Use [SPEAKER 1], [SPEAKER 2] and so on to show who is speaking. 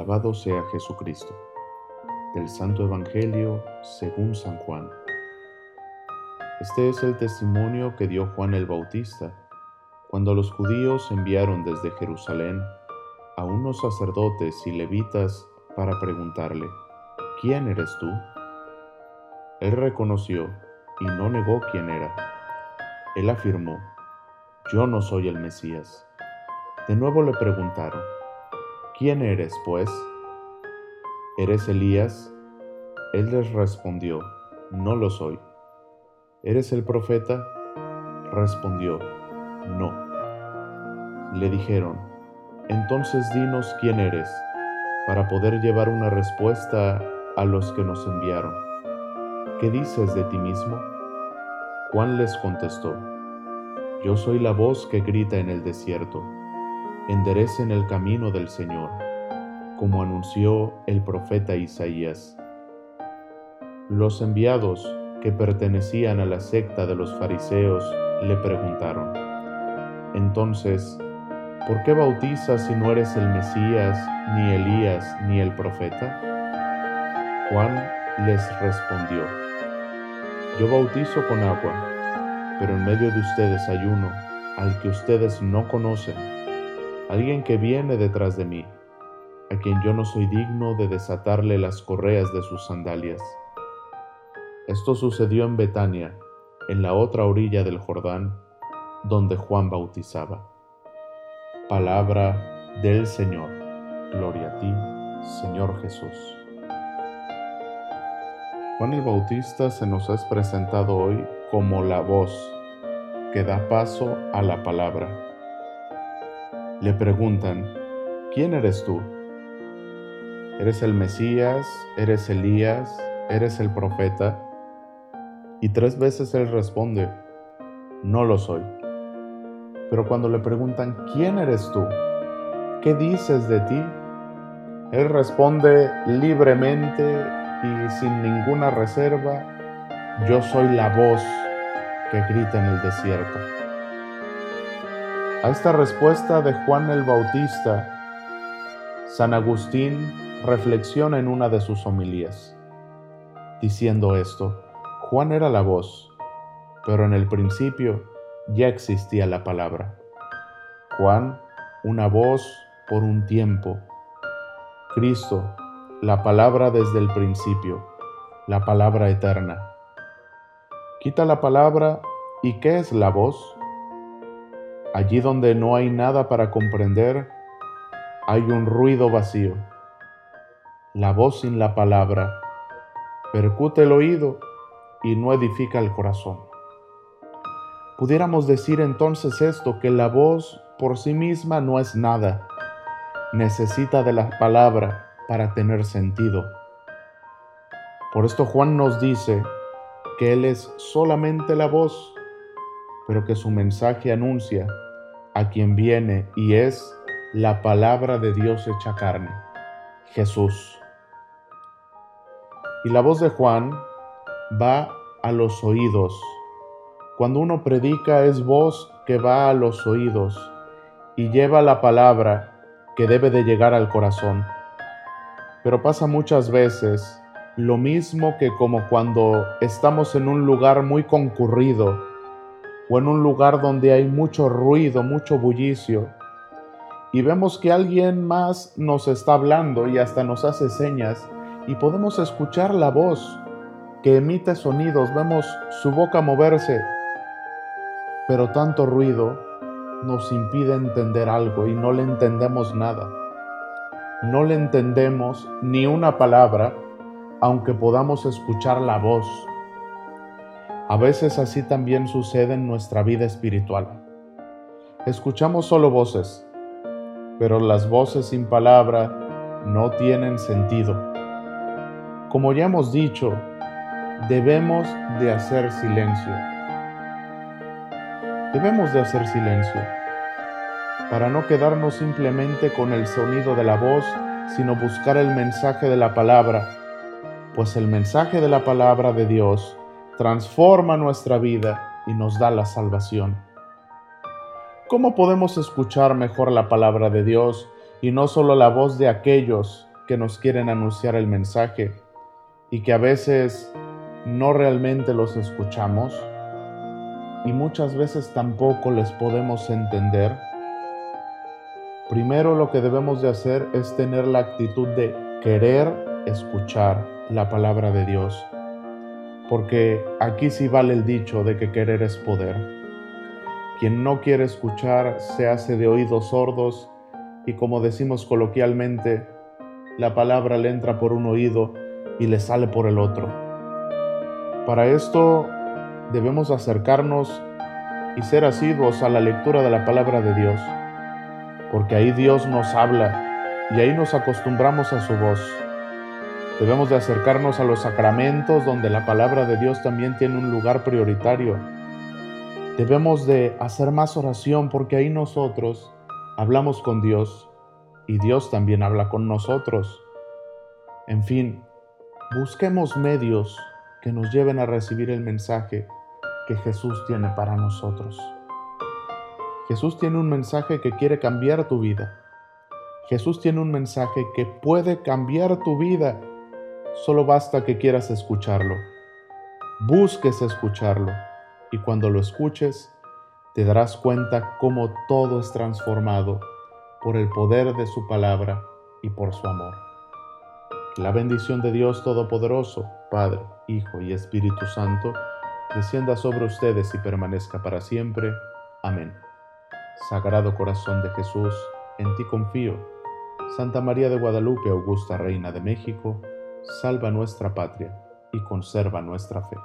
[SPEAKER 1] Alabado sea Jesucristo. Del Santo Evangelio según San Juan. Este es el testimonio que dio Juan el Bautista cuando los judíos enviaron desde Jerusalén a unos sacerdotes y levitas para preguntarle, ¿quién eres tú? Él reconoció y no negó quién era. Él afirmó, yo no soy el Mesías. De nuevo le preguntaron, ¿quién eres, pues? ¿Eres Elías? Él les respondió, no lo soy. ¿Eres el profeta? Respondió, no. Le dijeron, entonces dinos quién eres, para poder llevar una respuesta a los que nos enviaron. ¿qué dices de ti mismo? Juan les contestó, Yo soy la voz que grita en el desierto, enderecen el camino del Señor, como anunció el profeta Isaías. Los enviados que pertenecían a la secta de los fariseos le preguntaron, Entonces, ¿por qué bautizas si no eres el Mesías, ni Elías, ni el profeta? Juan les respondió, yo bautizo con agua, pero en medio de ustedes hay uno al que ustedes no conocen, alguien que viene detrás de mí, a quien yo no soy digno de desatarle las correas de sus sandalias. Esto sucedió en Betania, en la otra orilla del Jordán, donde Juan bautizaba. Palabra del Señor. Gloria a ti, Señor Jesús. Juan el Bautista se nos es presentado hoy como la voz que da paso a la palabra. Le preguntan, ¿quién eres tú? ¿Eres el Mesías? ¿Eres Elías? ¿Eres el profeta? Y tres veces él responde, no lo soy. Pero cuando le preguntan, ¿quién eres tú? ¿Qué dices de ti? Él responde libremente y sin ninguna reserva, yo soy la voz que grita en el desierto. A esta respuesta de Juan el Bautista, San Agustín reflexiona en una de sus homilías, diciendo esto, Juan era la voz, pero en el principio ya existía la palabra. Juan, una voz por un tiempo. Cristo, la palabra desde el principio, la palabra eterna. Quita la palabra y ¿qué es la voz? Allí donde no hay nada para comprender, hay un ruido vacío. La voz sin la palabra percute el oído y no edifica el corazón. Pudiéramos decir entonces esto, que la voz por sí misma no es nada, necesita de la palabra para tener sentido. Por esto Juan nos dice que Él es solamente la voz, pero que su mensaje anuncia a quien viene y es la palabra de Dios hecha carne, Jesús. Y la voz de Juan va a los oídos. Cuando uno predica es voz que va a los oídos y lleva la palabra que debe de llegar al corazón. Pero pasa muchas veces lo mismo que como cuando estamos en un lugar muy concurrido o en un lugar donde hay mucho ruido, mucho bullicio, y vemos que alguien más nos está hablando y hasta nos hace señas y podemos escuchar la voz que emite sonidos, vemos su boca moverse, pero tanto ruido nos impide entender algo y no le entendemos nada no le entendemos ni una palabra, aunque podamos escuchar la voz. A veces así también sucede en nuestra vida espiritual. Escuchamos solo voces, pero las voces sin palabra no tienen sentido. Como ya hemos dicho, debemos de hacer silencio. Debemos de hacer silencio para no quedarnos simplemente con el sonido de la voz, sino buscar el mensaje de la palabra, pues el mensaje de la palabra de Dios transforma nuestra vida y nos da la salvación. ¿Cómo podemos escuchar mejor la palabra de Dios y no solo la voz de aquellos que nos quieren anunciar el mensaje y que a veces no realmente los escuchamos y muchas veces tampoco les podemos entender, primero lo que debemos de hacer es tener la actitud de querer escuchar la palabra de Dios, porque aquí sí vale el dicho de que querer es poder. Quien no quiere escuchar se hace de oídos sordos y como decimos coloquialmente, la palabra le entra por un oído y le sale por el otro. Para esto debemos acercarnos y ser asiduos a la lectura de la palabra de Dios, porque ahí Dios nos habla y ahí nos acostumbramos a su voz. Debemos de acercarnos a los sacramentos donde la palabra de Dios también tiene un lugar prioritario. Debemos de hacer más oración porque ahí nosotros hablamos con Dios y Dios también habla con nosotros. En fin, busquemos medios que nos lleven a recibir el mensaje que Jesús tiene para nosotros. Jesús tiene un mensaje que quiere cambiar tu vida. Jesús tiene un mensaje que puede cambiar tu vida. Solo basta que quieras escucharlo. Busques escucharlo y cuando lo escuches te darás cuenta cómo todo es transformado por el poder de su palabra y por su amor. La bendición de Dios Todopoderoso, Padre, Hijo y Espíritu Santo, descienda sobre ustedes y permanezca para siempre. Amén. Sagrado Corazón de Jesús, en ti confío. Santa María de Guadalupe, Augusta Reina de México, salva nuestra patria y conserva nuestra fe.